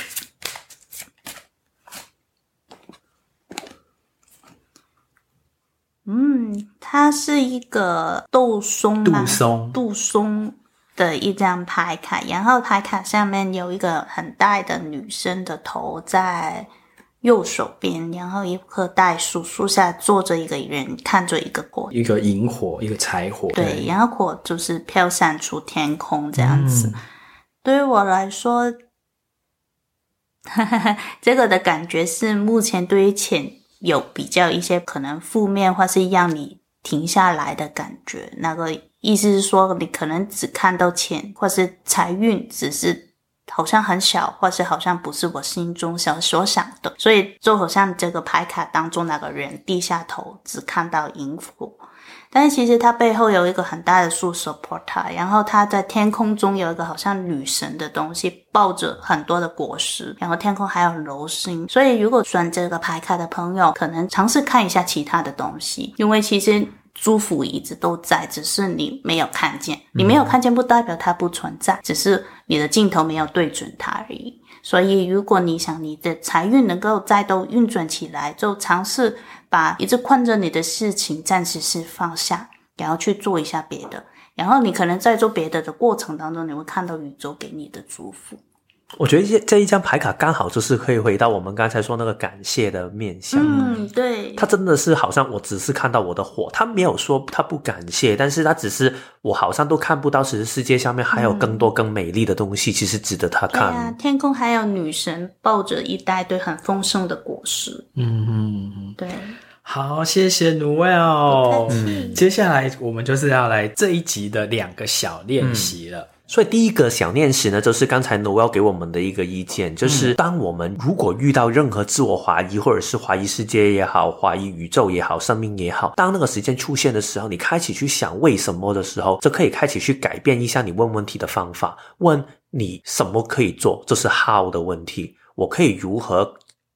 嗯，它是一个杜松，杜松，杜松的一张牌卡，然后牌卡上面有一个很大的女生的头在右手边，然后一棵大树，树下坐着一个人，看着一个火，一个萤火，一个柴火，对，对，然后火就是飘散出天空这样子。嗯、对于我来说，这个的感觉是目前对于钱。有比较一些可能负面，或是让你停下来的感觉。那个意思是说，你可能只看到钱，或是财运，只是好像很小，或是好像不是我心中想所想的。所以就好像这个牌卡当中那个人低下头，只看到萤火。但是其实它背后有一个很大的树 support 它，然后它在天空中有一个好像女神的东西抱着很多的果实，然后天空还有流星。所以如果选这个牌卡的朋友，可能尝试看一下其他的东西，因为其实祝福一直都在，只是你没有看见。你没有看见不代表它不存在，只是你的镜头没有对准它而已。所以如果你想你的财运能够再度运转起来，就尝试。把一直困着你的事情暂时是放下，然后去做一下别的，然后你可能在做别的的过程当中，你会看到宇宙给你的祝福。我觉得这这一张牌卡刚好就是可以回到我们刚才说那个感谢的面向。嗯，对。他真的是好像我只是看到我的火，他没有说他不感谢，但是他只是我好像都看不到，其实世界上面还有更多更美丽的东西，其实值得他看。对啊，天空还有女神抱着一大堆很丰盛的果实。嗯嗯，对。好，谢谢 Noelle。嗯，接下来我们就是要来这一集的两个小练习了。嗯所以第一个想练习呢，就是刚才 Noelle 给我们的一个意见，就是当我们如果遇到任何自我怀疑，或者是怀疑世界也好，怀疑宇宙也好，生命也好，当那个时间出现的时候，你开始去想为什么的时候，就可以开始去改变一下你问问题的方法，问你什么可以做，这是 how 的问题，我可以如何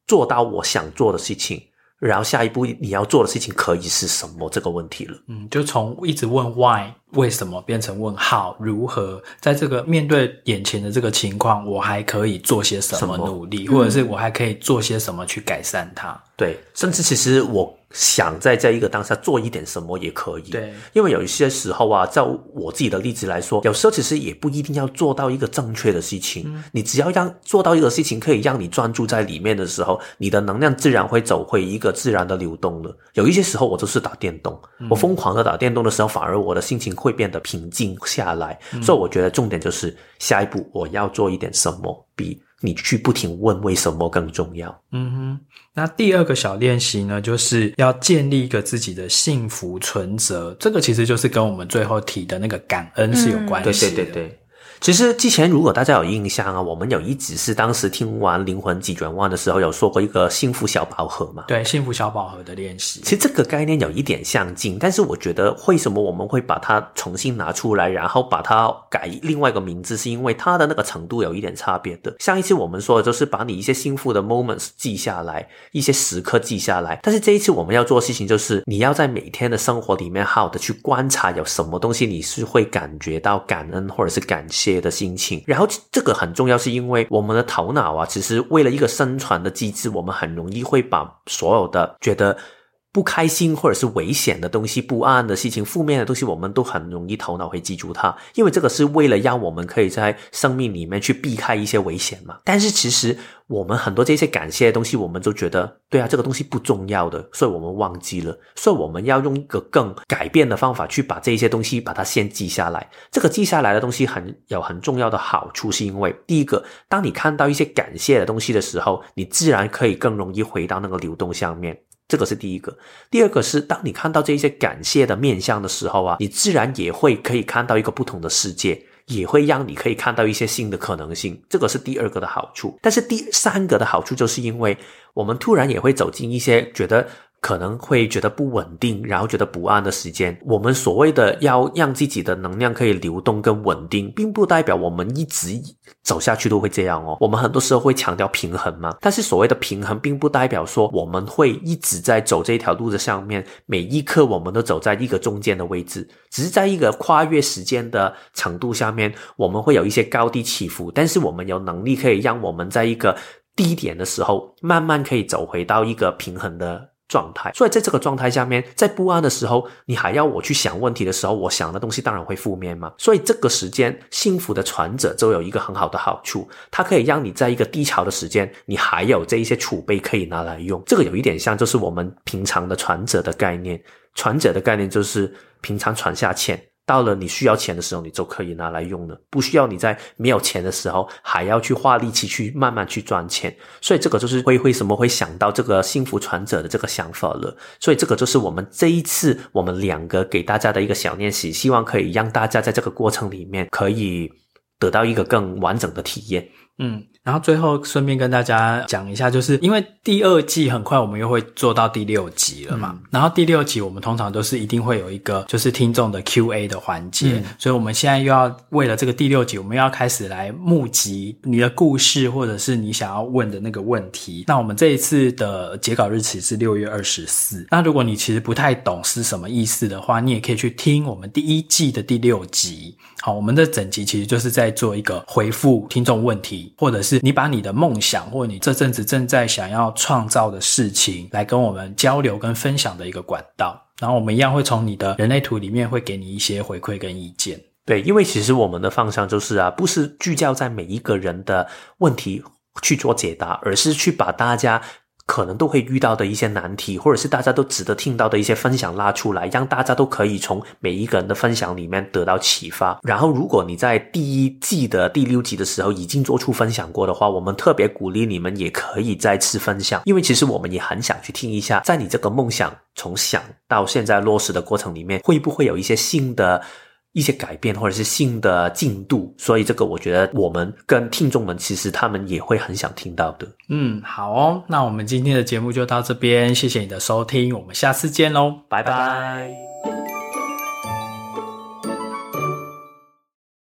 做到我想做的事情。然后下一步你要做的事情可以是什么？这个问题了。嗯，就从一直问 why 为什么变成问 how 如何，在这个面对眼前的这个情况，我还可以做些什么努力，或者是我还可以做些什么去改善它？对，甚至其实我。想在这一个当下做一点什么也可以，对，因为有一些时候啊，在我自己的例子来说，有时候其实也不一定要做到一个正确的事情，嗯，你只要让做到一个事情可以让你专注在里面的时候，你的能量自然会走回一个自然的流动了。有一些时候我就是打电动，嗯，我疯狂的打电动的时候，反而我的心情会变得平静下来。嗯，所以我觉得重点就是下一步我要做一点什么比。你去不停问为什么更重要。嗯哼，那第二个小练习呢，就是要建立一个自己的幸福存折。这个其实就是跟我们最后提的那个感恩是有关系的。嗯，对对对对。其实之前如果大家有印象啊，我们有一集是当时听完灵魂急转弯的时候，有说过一个幸福小宝盒嘛？对，幸福小宝盒的练习。其实这个概念有一点相近，但是我觉得为什么我们会把它重新拿出来，然后把它改另外一个名字，是因为它的那个程度有一点差别的。上一次我们说的就是把你一些幸福的 moments 记下来，一些时刻记下来，但是这一次我们要做的事情就是你要在每天的生活里面好好的去观察有什么东西你是会感觉到感恩或者是感谢的心情，然后这个很重要，是因为我们的头脑啊，其实为了一个生存的机制，我们很容易会把所有的觉得不开心或者是危险的东西、不安的事情、负面的东西，我们都很容易头脑会记住它，因为这个是为了让我们可以在生命里面去避开一些危险嘛。但是其实。我们很多这些感谢的东西，我们都觉得对啊，这个东西不重要的，所以我们忘记了。所以我们要用一个更改变的方法去把这些东西把它先记下来。这个记下来的东西很有很重要的好处，是因为第一个，当你看到一些感谢的东西的时候，你自然可以更容易回到那个流动上面。这个是第一个。第二个是，当你看到这些感谢的面向的时候啊，你自然也会可以看到一个不同的世界。也会让你可以看到一些新的可能性，这个是第二个的好处。但是第三个的好处，就是因为我们突然也会走进一些觉得可能会觉得不稳定，然后觉得不安的时间，我们所谓的要让自己的能量可以流动跟稳定，并不代表我们一直走下去都会这样哦。我们很多时候会强调平衡嘛，但是所谓的平衡，并不代表说我们会一直在走这条路的上面，每一刻我们都走在一个中间的位置，只是在一个跨越时间的程度下面，我们会有一些高低起伏，但是我们有能力可以让我们在一个低点的时候，慢慢可以走回到一个平衡的状态，所以在这个状态下面，在不安的时候，你还要我去想问题的时候，我想的东西当然会负面嘛。所以这个时间，幸福的传者就有一个很好的好处，它可以让你在一个低潮的时间，你还有这一些储备可以拿来用。这个有一点像，就是我们平常的传者的概念，传者的概念就是平常传下钱。到了你需要钱的时候，你就可以拿来用了，不需要你在没有钱的时候还要去花力气去慢慢去赚钱。所以这个就是会为什么会想到这个幸福传者的这个想法了。所以这个就是我们这一次我们两个给大家的一个小练习，希望可以让大家在这个过程里面可以得到一个更完整的体验。嗯，然后最后顺便跟大家讲一下，就是因为第二季很快我们又会做到第六集了嘛，嗯、然后第六集我们通常都是一定会有一个就是听众的 Q&A 的环节，嗯、所以我们现在又要为了这个第六集，我们又要开始来募集你的故事或者是你想要问的那个问题。那我们这一次的截稿日期是六月二十四，那如果你其实不太懂是什么意思的话，你也可以去听我们第一季的第六集。好，我们的整集其实就是在做一个回复听众问题。或者你把你的梦想，或你这阵子正在想要创造的事情，来跟我们交流跟分享的一个管道。然后我们一样会从你的人类图里面会给你一些回馈跟意见。对，因为其实我们的方向就是啊，不是聚焦在每一个人的问题去做解答，而是去把大家。可能都会遇到的一些难题，或者是大家都值得听到的一些分享拉出来，让大家都可以从每一个人的分享里面得到启发。然后，如果你在第一季的第六集的时候已经做出分享过的话，我们特别鼓励你们也可以再次分享，因为其实我们也很想去听一下，在你这个梦想从想到现在落实的过程里面，会不会有一些新的。一些改变或者是新的进度，所以这个我觉得我们跟听众们其实他们也会很想听到的。嗯，好哦，那我们今天的节目就到这边，谢谢你的收听，我们下次见喽，拜拜。拜拜。